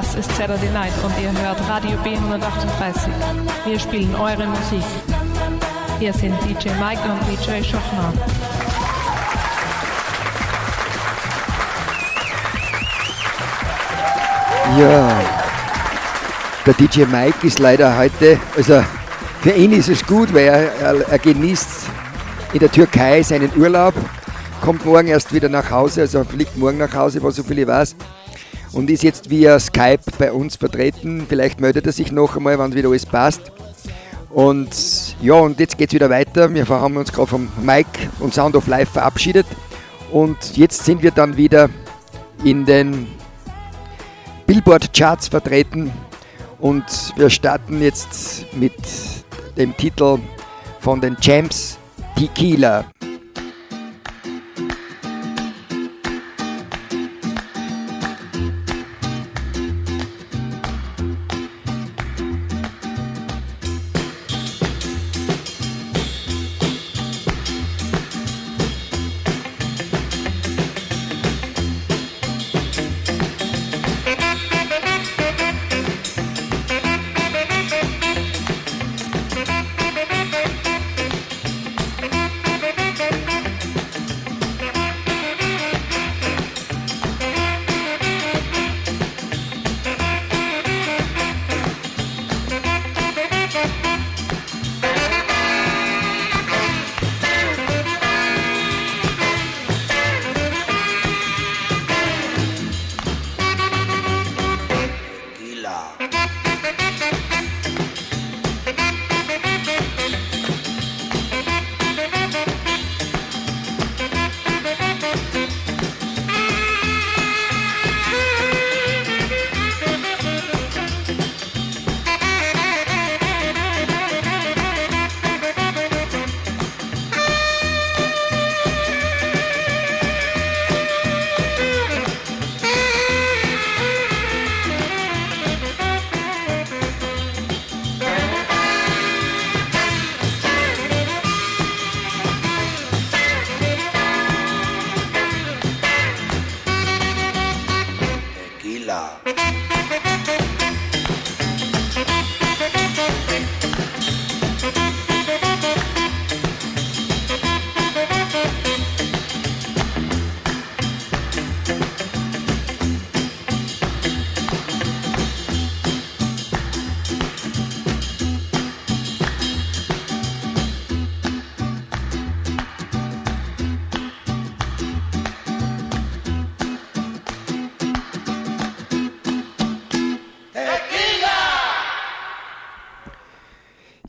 Das ist Saturday Night und ihr hört Radio B138. Wir spielen eure Musik. Hier sind DJ Mike und DJ Schochner. Ja, der DJ Mike ist leider heute, also für ihn ist es gut, weil er, er, er genießt in der Türkei seinen Urlaub, kommt morgen erst wieder nach Hause, also fliegt morgen nach Hause, was so viele weiß und ist jetzt via Skype bei uns vertreten. Vielleicht meldet er sich noch einmal, wann wieder alles passt. Und ja, und jetzt geht es wieder weiter. Wir haben uns gerade vom Mike und Sound of Life verabschiedet. Und jetzt sind wir dann wieder in den Billboard-Charts vertreten. Und wir starten jetzt mit dem Titel von den Champs Tequila.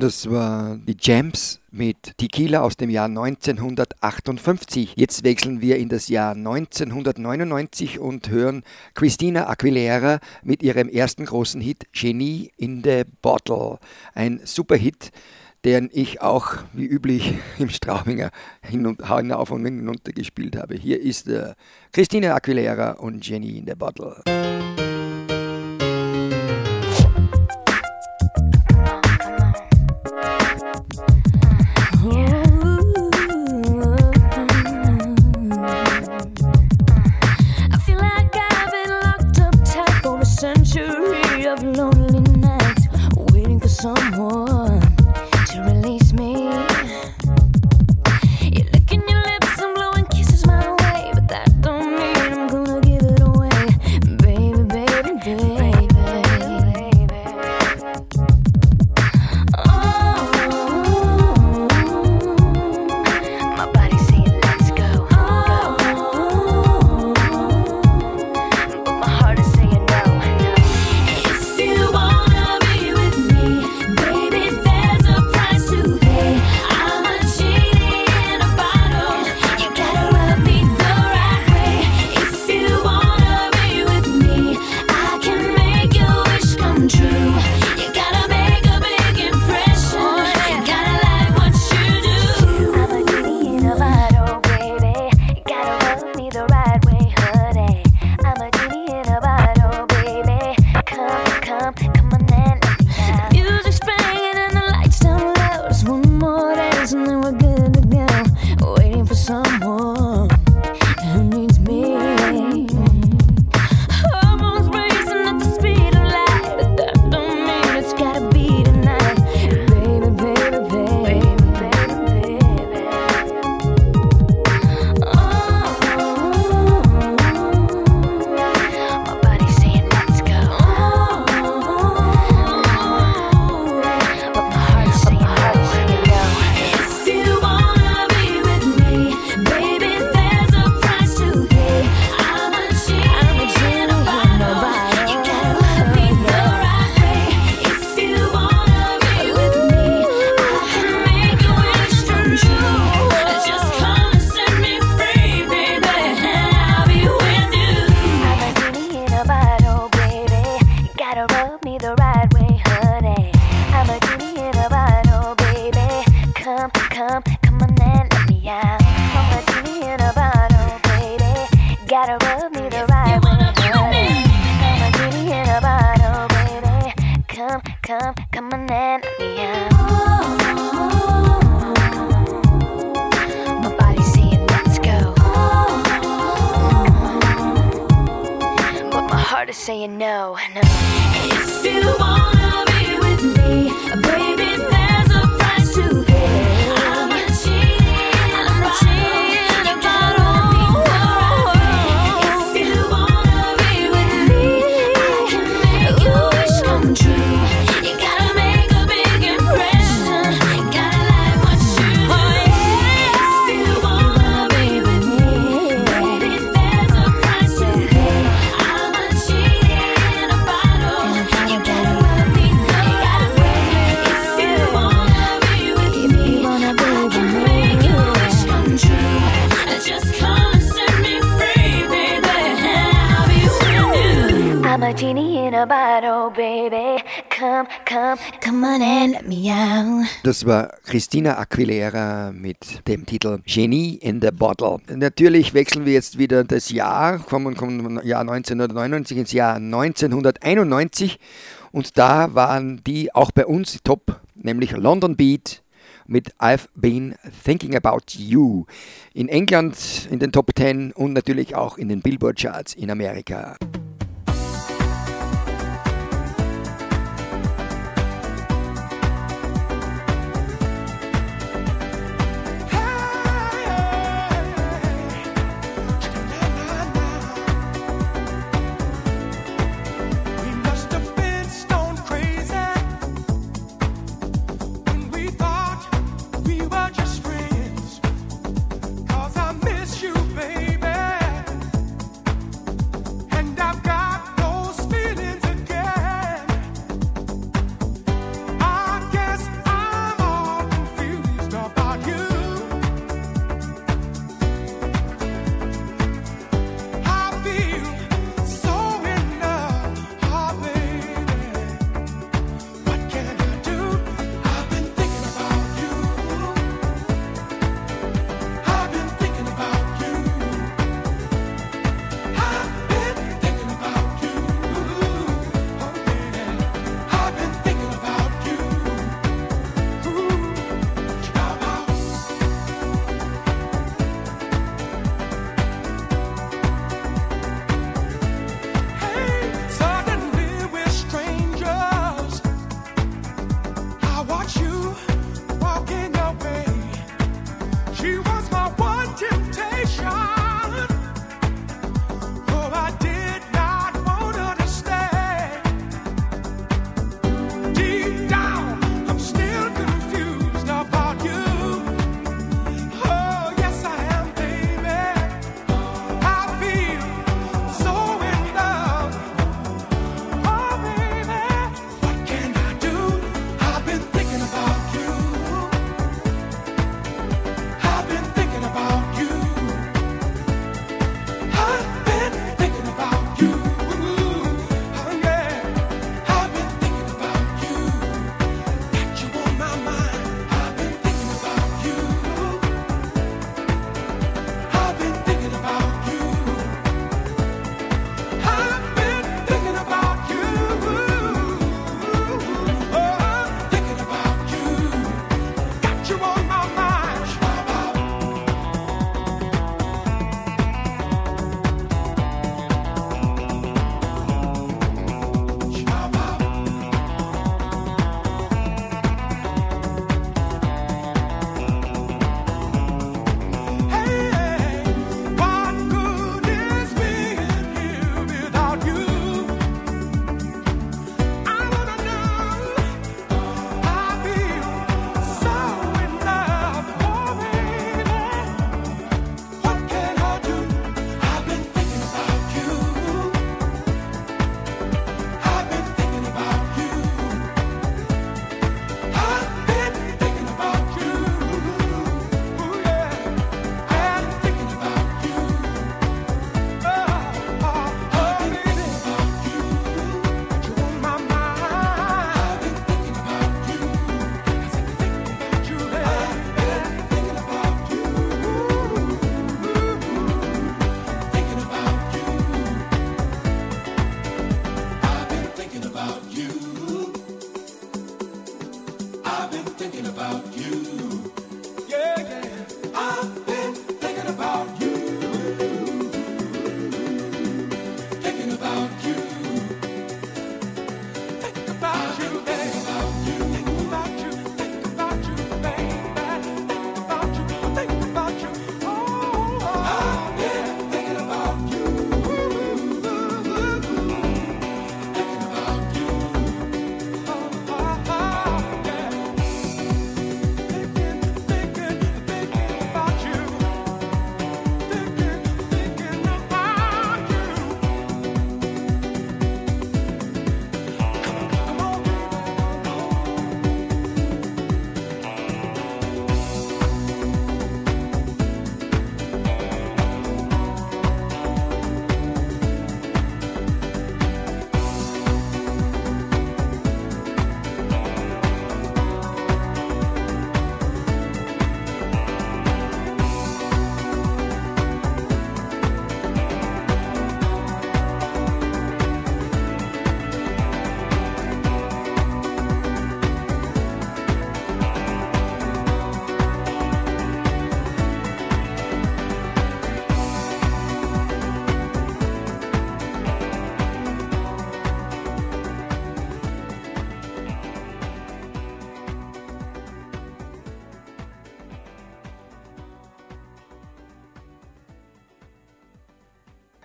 Das war die Jams mit Tequila aus dem Jahr 1958. Jetzt wechseln wir in das Jahr 1999 und hören Christina Aguilera mit ihrem ersten großen Hit Genie in the Bottle. Ein super Hit, den ich auch wie üblich im Straubinger hin und hinauf und hinunter gespielt habe. Hier ist äh, Christina Aguilera und Genie in the Bottle. Some. saying no, no. If you wanna be with me. Genie in a bottle, baby. Come, come, come on and meow. Das war Christina Aquilera mit dem Titel Genie in the Bottle. Natürlich wechseln wir jetzt wieder das Jahr, kommen vom Jahr 1999 ins Jahr 1991 und da waren die auch bei uns top, nämlich London Beat mit I've Been Thinking About You. In England in den Top 10 und natürlich auch in den Billboard Charts in Amerika.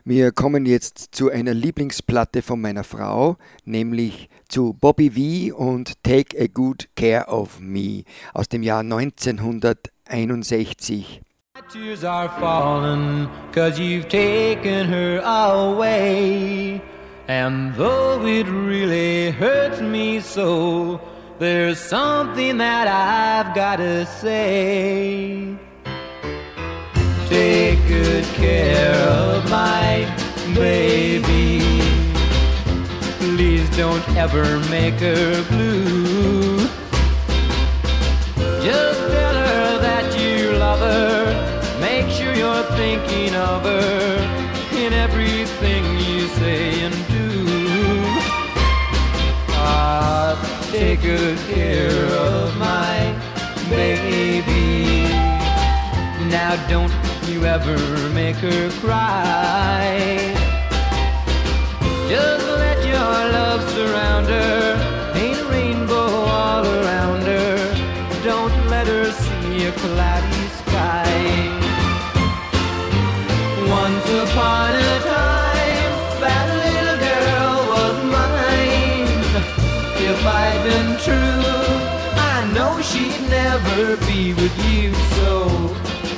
Wir kommen jetzt zu einer Lieblingsplatte von meiner Frau, nämlich zu Bobby V und Take a Good Care of Me aus dem Jahr 1961. Tears are falling cause you've taken her away. And though it really hurts me so, there's something that I've gotta say. Take good care of my baby. Please don't ever make her blue. Just tell her that you love her. Make sure you're thinking of her in everything you say and do. Ah, take good care of my Now don't you ever make her cry. Just let your love surround her. Paint a rainbow all around her. Don't let her see a cloudy sky. Once upon a time, that little girl was mine. If I'd been true, I know she'd never be with you.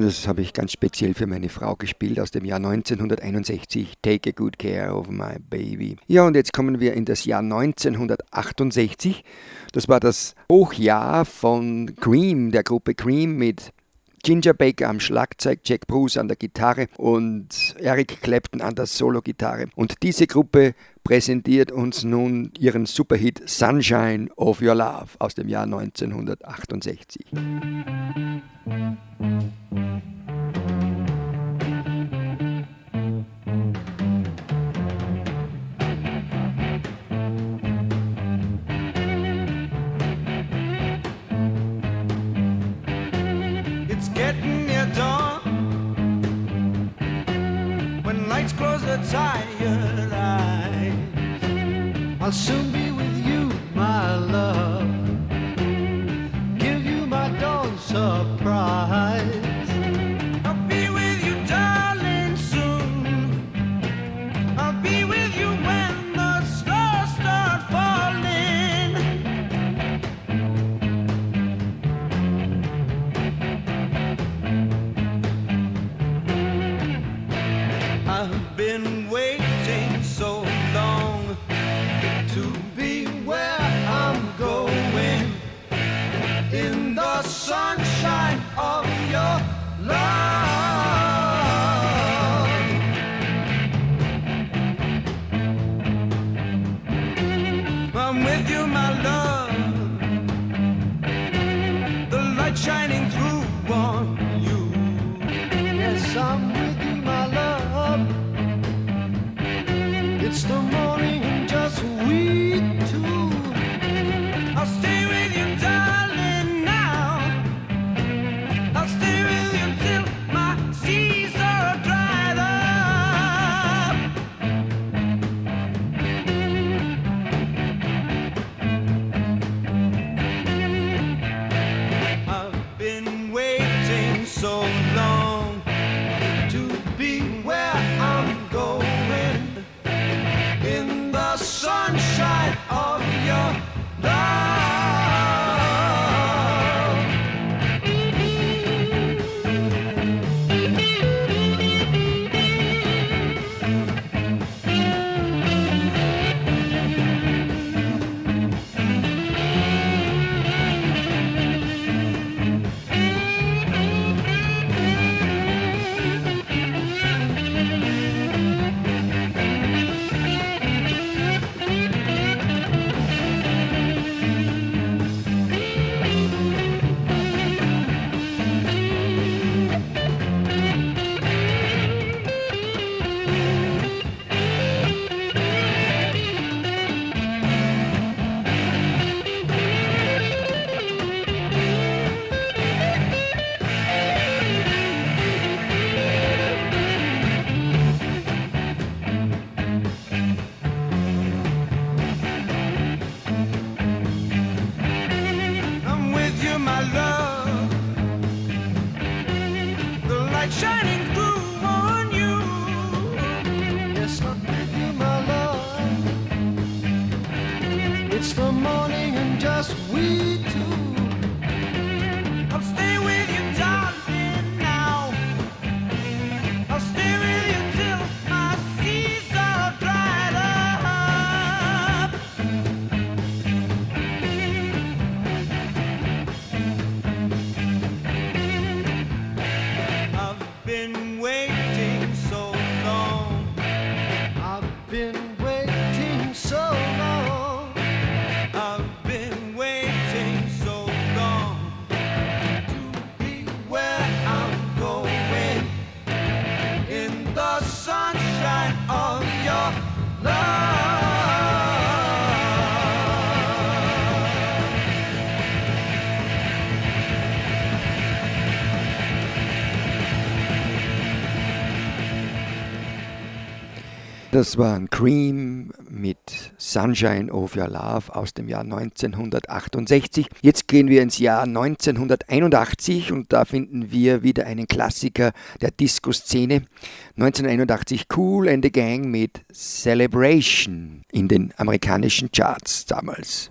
Das habe ich ganz speziell für meine Frau gespielt aus dem Jahr 1961. Take a good care of my baby. Ja, und jetzt kommen wir in das Jahr 1968. Das war das Hochjahr von Cream, der Gruppe Cream mit Ginger Baker am Schlagzeug, Jack Bruce an der Gitarre und Eric Clapton an der Solo-Gitarre. Und diese Gruppe präsentiert uns nun ihren Superhit Sunshine of Your Love aus dem Jahr 1968. gonna close the tired eyes. I'll soon be with you, my love. Give you my dawn surprise. Das waren Cream mit Sunshine of Your Love aus dem Jahr 1968. Jetzt gehen wir ins Jahr 1981 und da finden wir wieder einen Klassiker der Disco-Szene. 1981 Cool and the Gang mit Celebration in den amerikanischen Charts damals.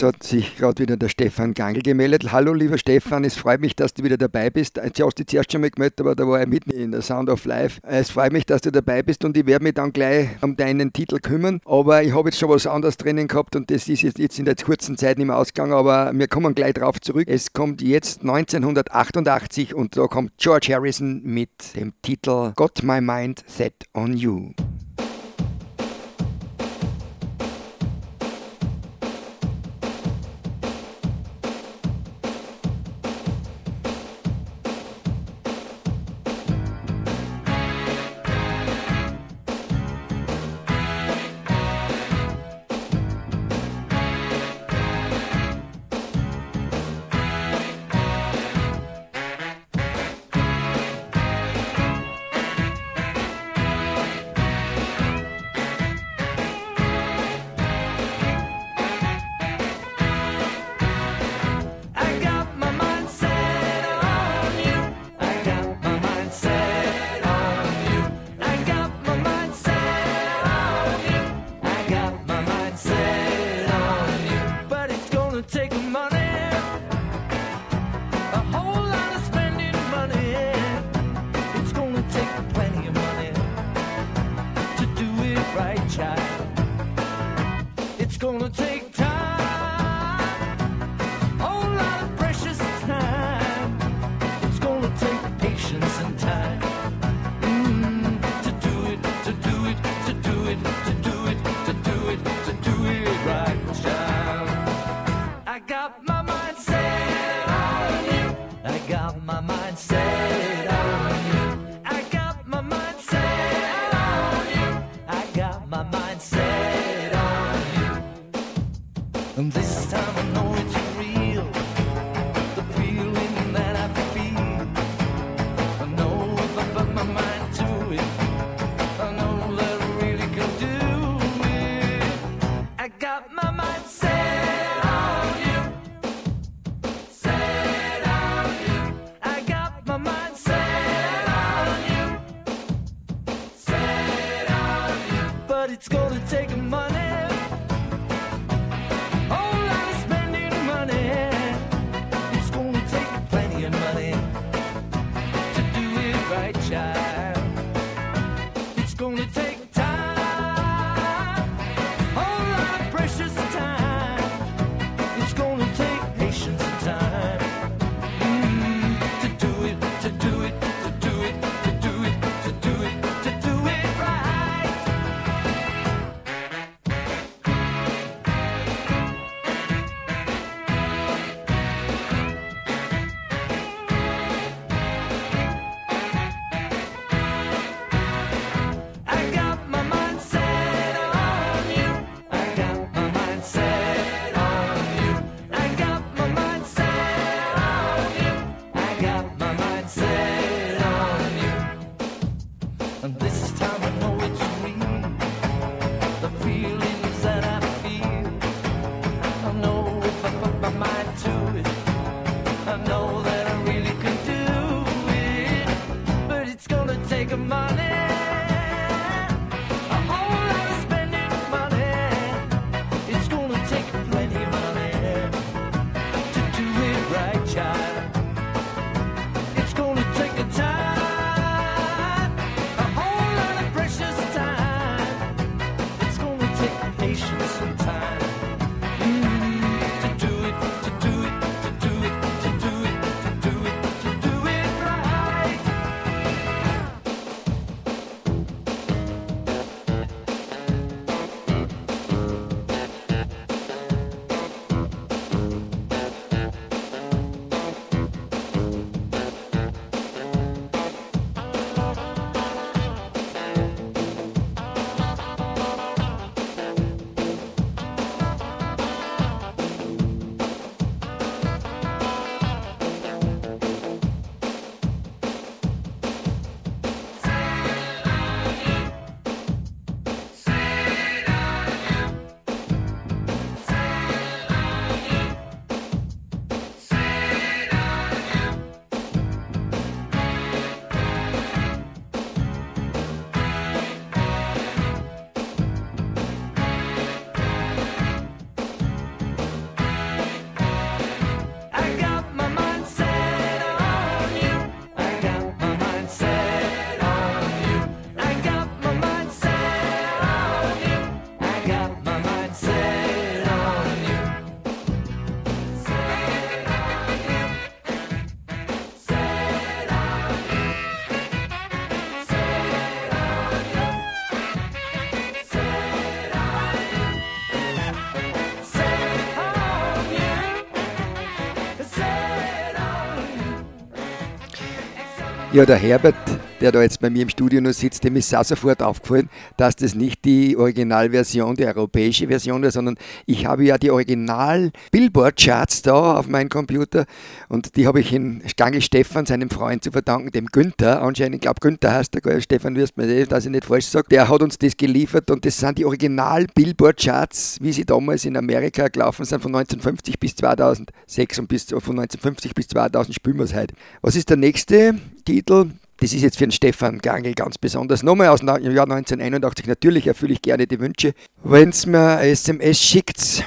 Jetzt hat sich gerade wieder der Stefan Gangl gemeldet. Hallo, lieber Stefan, es freut mich, dass du wieder dabei bist. Du hast dich zuerst schon mal gemeldet, aber da war er mitten in der Sound of Life. Es freut mich, dass du dabei bist und ich werde mich dann gleich um deinen Titel kümmern. Aber ich habe jetzt schon was anderes drinnen gehabt und das ist jetzt in der kurzen Zeit nicht mehr ausgegangen, aber wir kommen gleich drauf zurück. Es kommt jetzt 1988 und da kommt George Harrison mit dem Titel Got My Mind Set on You. take a moment. Ja, der Herbert, der da jetzt bei mir im Studio noch sitzt, dem ist auch sofort aufgefallen, dass das nicht die Originalversion, die europäische Version ist, sondern ich habe ja die Original-Billboard-Charts da auf meinem Computer und die habe ich in Stangl Stefan, seinem Freund, zu verdanken, dem Günther. Anscheinend, ich glaube, Günther heißt der? Stefan, wirst mir sehen, dass ich nicht falsch sage. Der hat uns das geliefert und das sind die Original-Billboard-Charts, wie sie damals in Amerika gelaufen sind, von 1950 bis 2006 und bis, von 1950 bis 2000 spielen wir es heute. Was ist der nächste Titel? Das ist jetzt für den Stefan Gangel ganz besonders. Nochmal aus dem Jahr 1981. Natürlich erfülle ich gerne die Wünsche. Wenn es mir eine SMS schickt,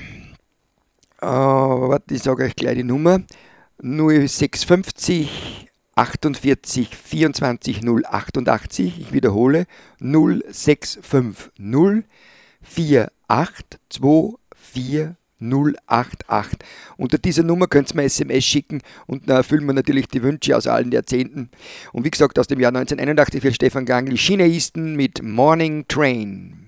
äh, warte, ich sage euch gleich die Nummer. 0650 48 24 088. Ich wiederhole 0650 48 24 088. Unter dieser Nummer könnt ihr mir SMS schicken und dann erfüllen wir natürlich die Wünsche aus allen Jahrzehnten. Und wie gesagt, aus dem Jahr 1981 für Stefan Gangl, Chinaisten mit Morning Train.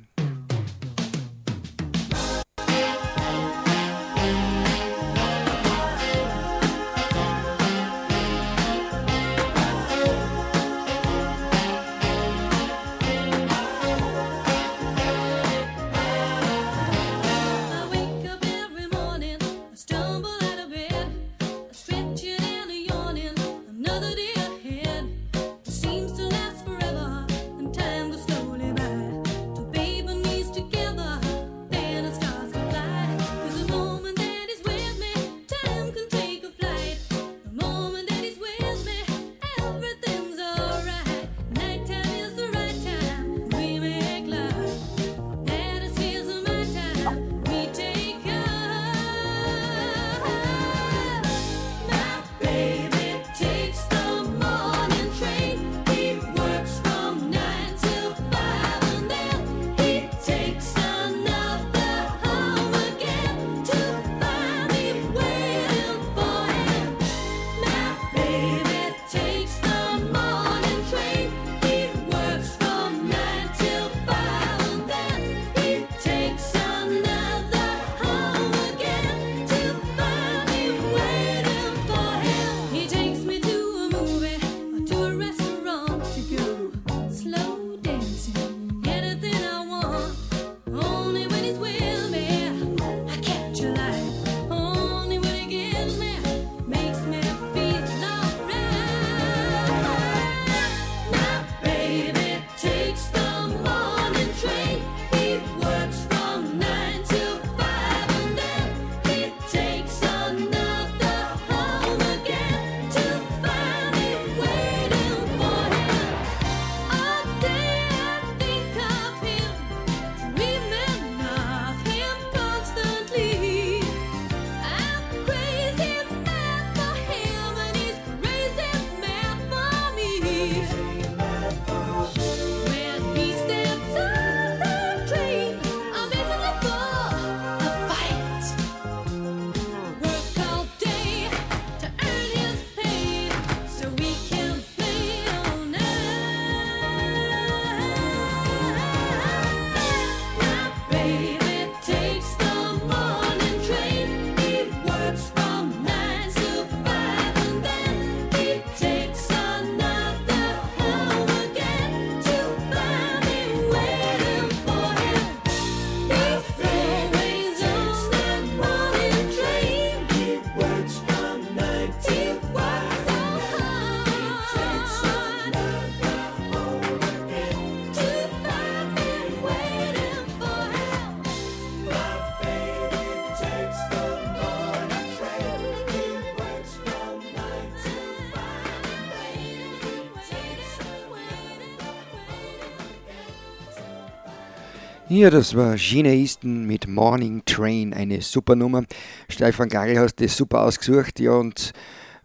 Ja, das war Gene Easton mit Morning Train, eine super Nummer. Stefan Gari hast das super ausgesucht, ja, und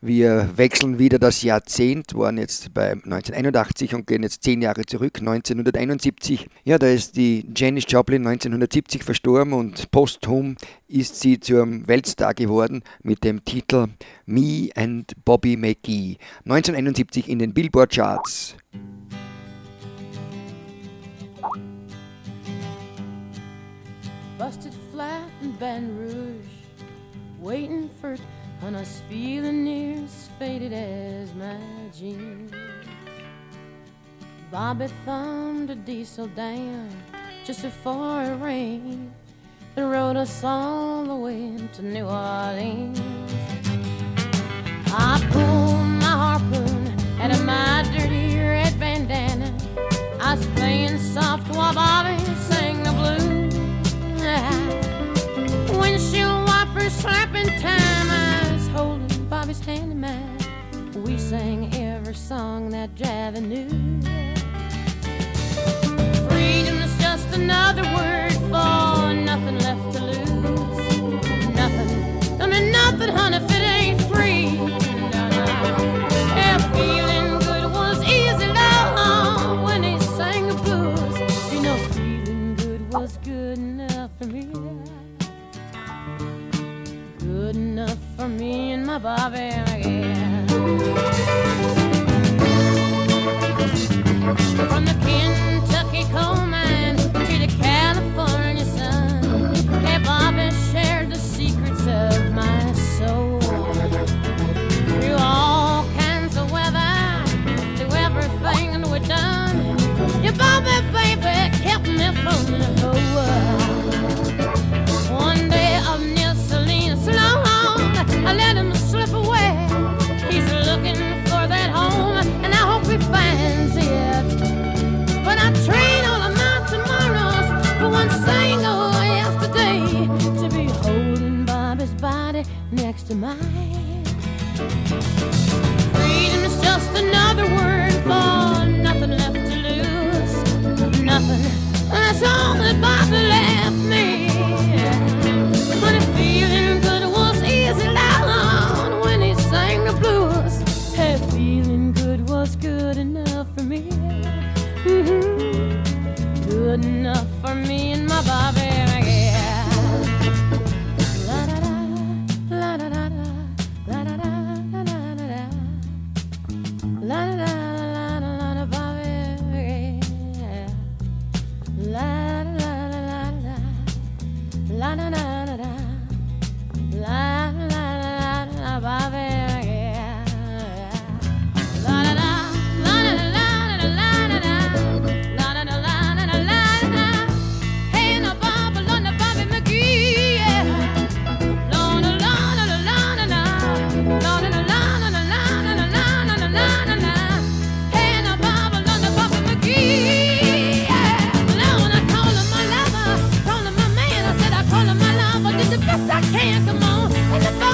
wir wechseln wieder das Jahrzehnt, waren jetzt bei 1981 und gehen jetzt zehn Jahre zurück, 1971. Ja, da ist die Janis Joplin 1970 verstorben und posthum ist sie zum Weltstar geworden mit dem Titel Me and Bobby McGee. 1971 in den Billboard Charts. Busted flat in Baton Rouge, waiting for on us feeling near as faded as my jeans. Bobby thumbed a diesel down just before it rained and rode us all the way to New Orleans. I pulled my harpoon out of my dirty red bandana. I was playing soft while Bobby Windshield wipers slapping time. I was holding Bobby's hand in mine. We sang every song that Javi knew. Freedom's just another word for nothing left to lose. Nothing. I mean nothing, honey, if it ain't free. Yeah, feeling good was easy, love, when he sang the blues. You know, feeling good was good enough for me. Good enough for me and my Bobby, yeah. From the Kentucky best I can. Come on,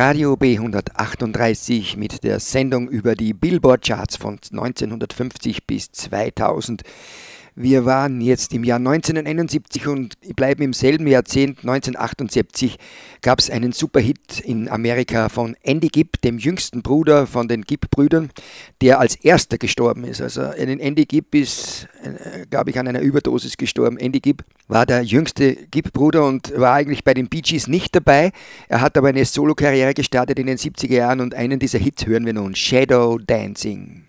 Radio B138 mit der Sendung über die Billboard Charts von 1950 bis 2000. Wir waren jetzt im Jahr 1971 und bleiben im selben Jahrzehnt 1978 gab es einen Superhit in Amerika von Andy Gibb, dem jüngsten Bruder von den Gibb-Brüdern, der als erster gestorben ist. Also äh, Andy Gibb ist, äh, äh, glaube ich, an einer Überdosis gestorben. Andy Gibb war der jüngste Gibb-Bruder und war eigentlich bei den Bee Gees nicht dabei. Er hat aber eine Solo-Karriere gestartet in den 70er Jahren und einen dieser Hits hören wir nun, Shadow Dancing.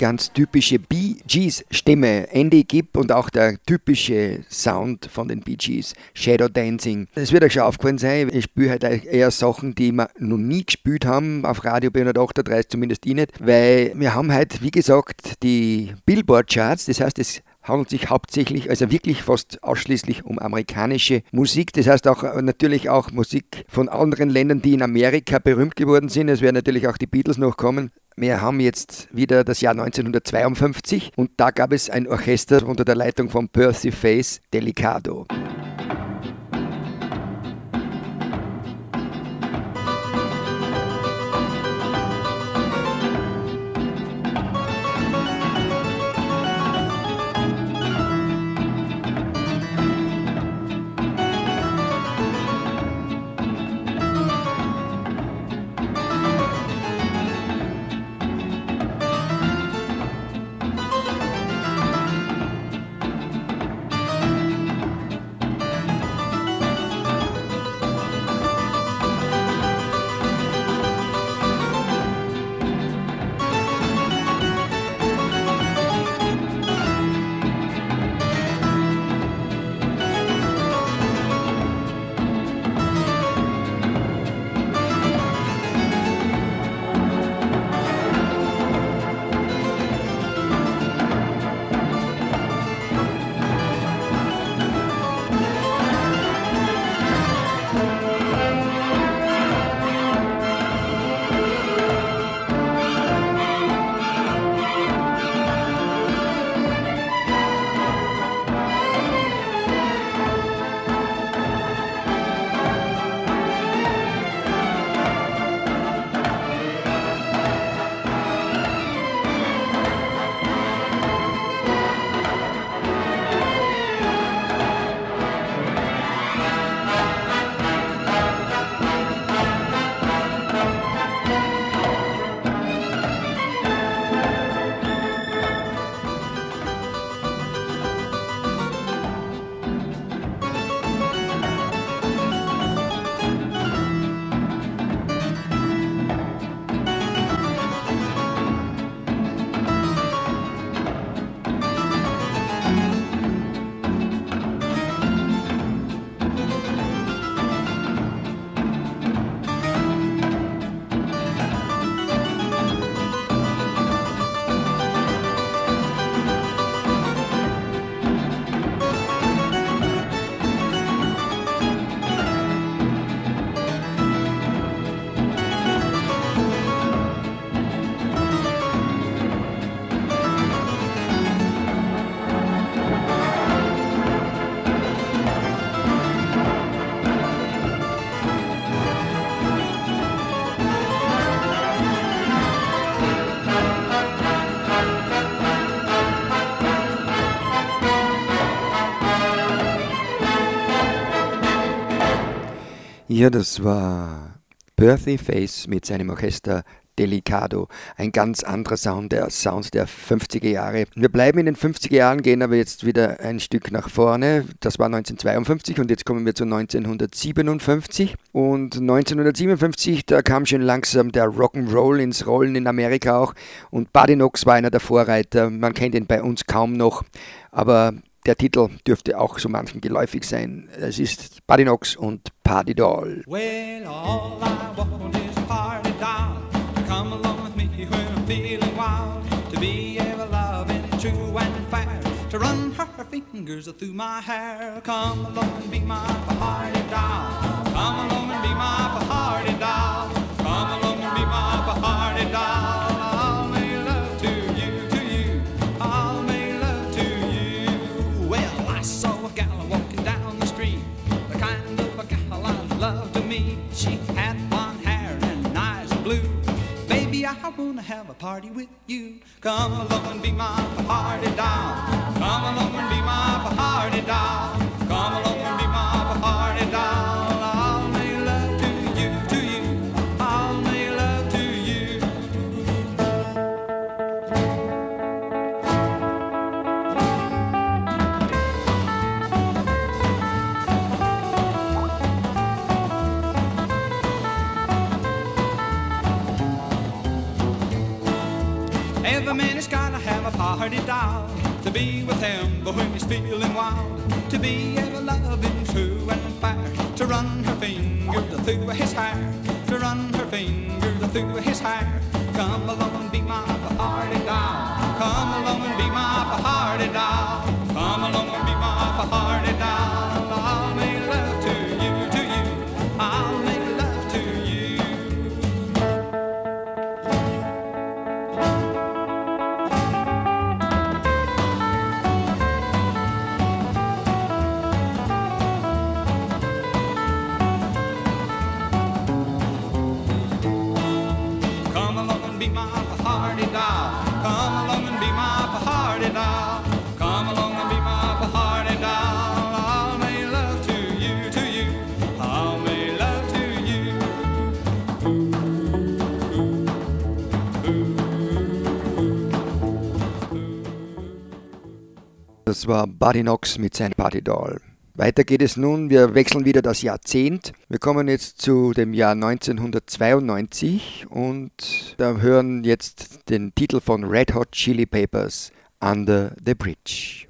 ganz typische Bee Gees Stimme, Andy Gibb und auch der typische Sound von den Bee Gees, Shadow Dancing. Es wird euch schon aufgefallen sein, ich spüre halt eher Sachen, die wir noch nie gespielt haben, auf Radio B138 zumindest ich nicht, weil wir haben halt, wie gesagt, die Billboard Charts, das heißt, es handelt sich hauptsächlich, also wirklich fast ausschließlich um amerikanische Musik. Das heißt auch äh, natürlich auch Musik von anderen Ländern, die in Amerika berühmt geworden sind. Es werden natürlich auch die Beatles noch kommen. Wir haben jetzt wieder das Jahr 1952 und da gab es ein Orchester unter der Leitung von Percy Face Delicado. Ja, das war Birthday Face mit seinem Orchester Delicado. Ein ganz anderer Sound, der Sound der 50er Jahre. Wir bleiben in den 50er Jahren, gehen aber jetzt wieder ein Stück nach vorne. Das war 1952 und jetzt kommen wir zu 1957. Und 1957, da kam schon langsam der Rock'n'Roll ins Rollen in Amerika auch. Und Buddy Knox war einer der Vorreiter. Man kennt ihn bei uns kaum noch, aber der Titel dürfte auch so manchen geläufig sein. Es ist Buddy Knox und Party Doll. Well, all I want is a party doll. Come along with me when I'm feeling wild. To be ever loving, true and fair. To run her fingers through my hair. Come along and be my party doll. Come along and be my party doll. Come along and be my Das war Buddy Knox mit seinem Party Doll. Weiter geht es nun, wir wechseln wieder das Jahrzehnt. Wir kommen jetzt zu dem Jahr 1992 und da hören jetzt den Titel von Red Hot Chili Papers Under the Bridge.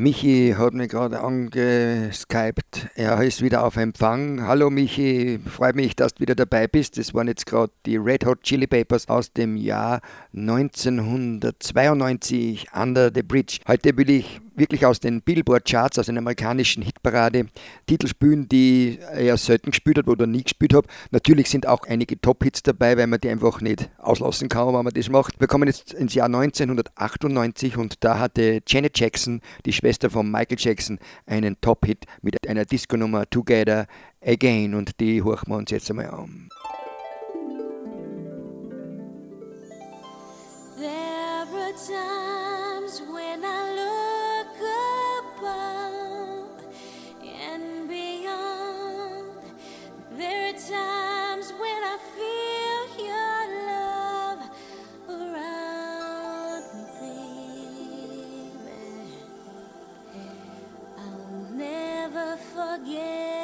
Michi hat mich gerade angeskypt. Er ist wieder auf Empfang. Hallo Michi, freut mich, dass du wieder dabei bist. Das waren jetzt gerade die Red Hot Chili Peppers aus dem Jahr 1992, Under the Bridge. Heute will ich wirklich aus den Billboard-Charts, aus den amerikanischen Hitparade, Titel spielen, die er selten gespielt hat oder nie gespielt habe. Natürlich sind auch einige Top-Hits dabei, weil man die einfach nicht auslassen kann, wenn man das macht. Wir kommen jetzt ins Jahr 1998 und da hatte Janet Jackson, die Schwester von Michael Jackson, einen Top-Hit mit einer Disco-Nummer Together Again und die horchen wir uns jetzt einmal an. There 夜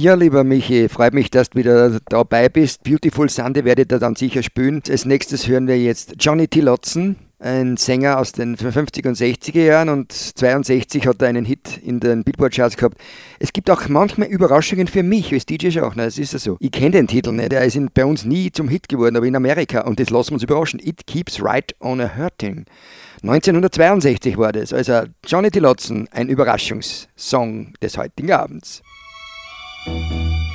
Ja, lieber Michi, freut mich, dass du wieder dabei bist. Beautiful Sunday werdet ihr dann sicher spielen. Als nächstes hören wir jetzt Johnny T. Lotzen, ein Sänger aus den 50er und 60er Jahren und 62 hat er einen Hit in den Billboard-Charts gehabt. Es gibt auch manchmal Überraschungen für mich als DJ Schachner, das ist ja so. Ich kenne den Titel nicht, er ist bei uns nie zum Hit geworden, aber in Amerika und das lassen wir uns überraschen. It Keeps Right on a Hurting. 1962 war das, also Johnny T. Lotzen, ein Überraschungssong des heutigen Abends. Life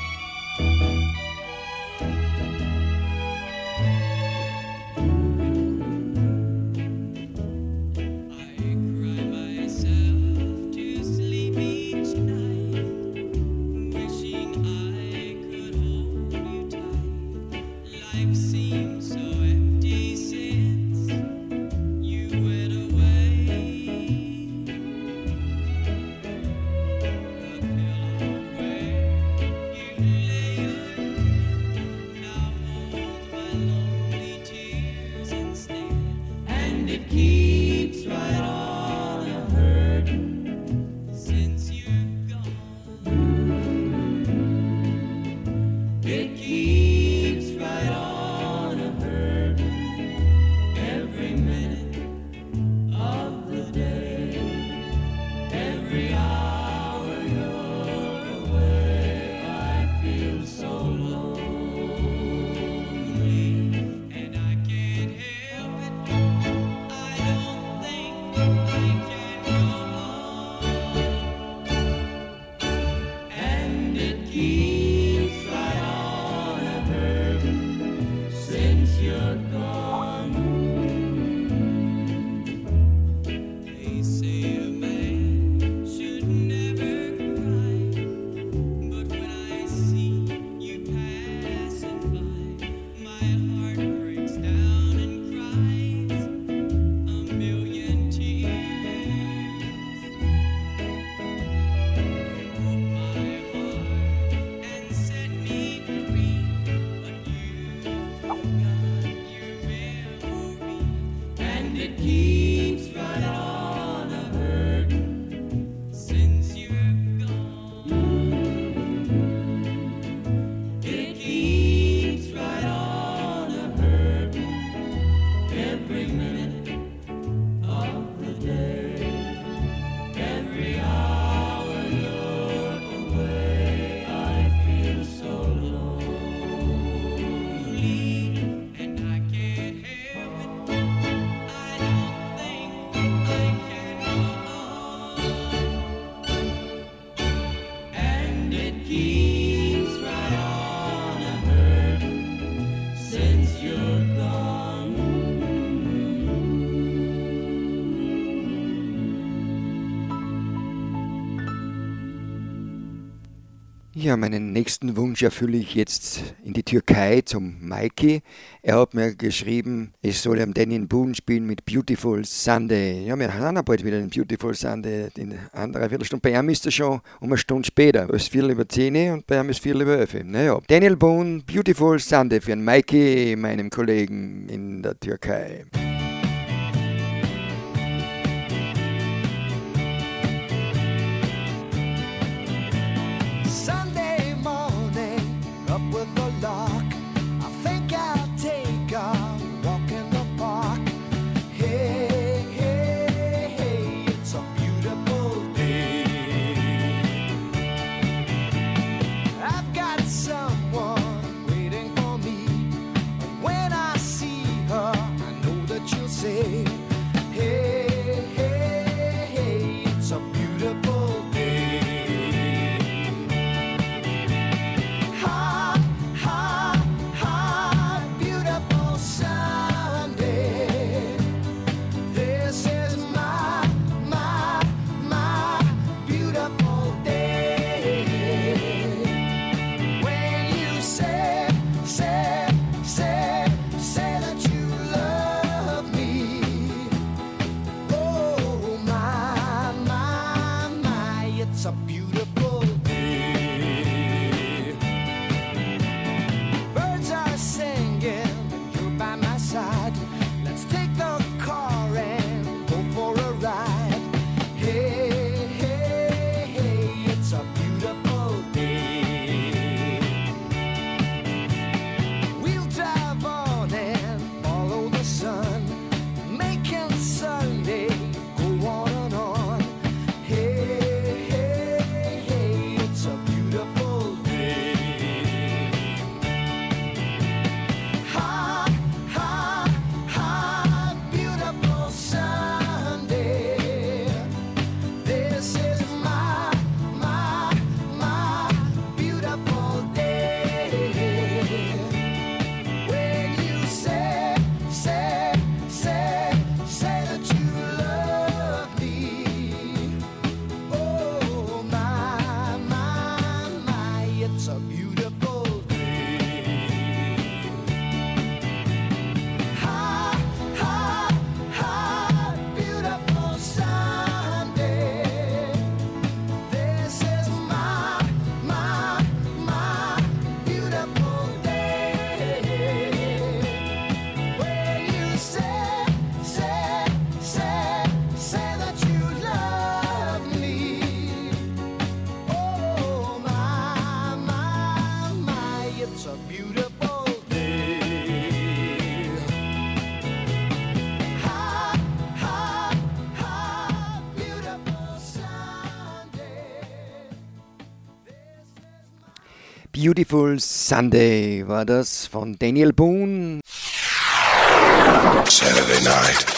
Ja, meinen nächsten Wunsch erfülle ich jetzt in die Türkei zum Mikey. Er hat mir geschrieben, ich soll am Daniel Boone spielen mit Beautiful Sunday. Ja, wir haben bald wieder den Beautiful Sunday. In anderer Viertelstunde. Bei ihm ist er schon um eine Stunde später. Es ist Viertel über 10 und bei ihm ist Viertel über 11. Naja, Daniel Boone, Beautiful Sunday für den Mikey, meinem Kollegen in der Türkei. Beautiful Sunday war das von Daniel Boone. Saturday night.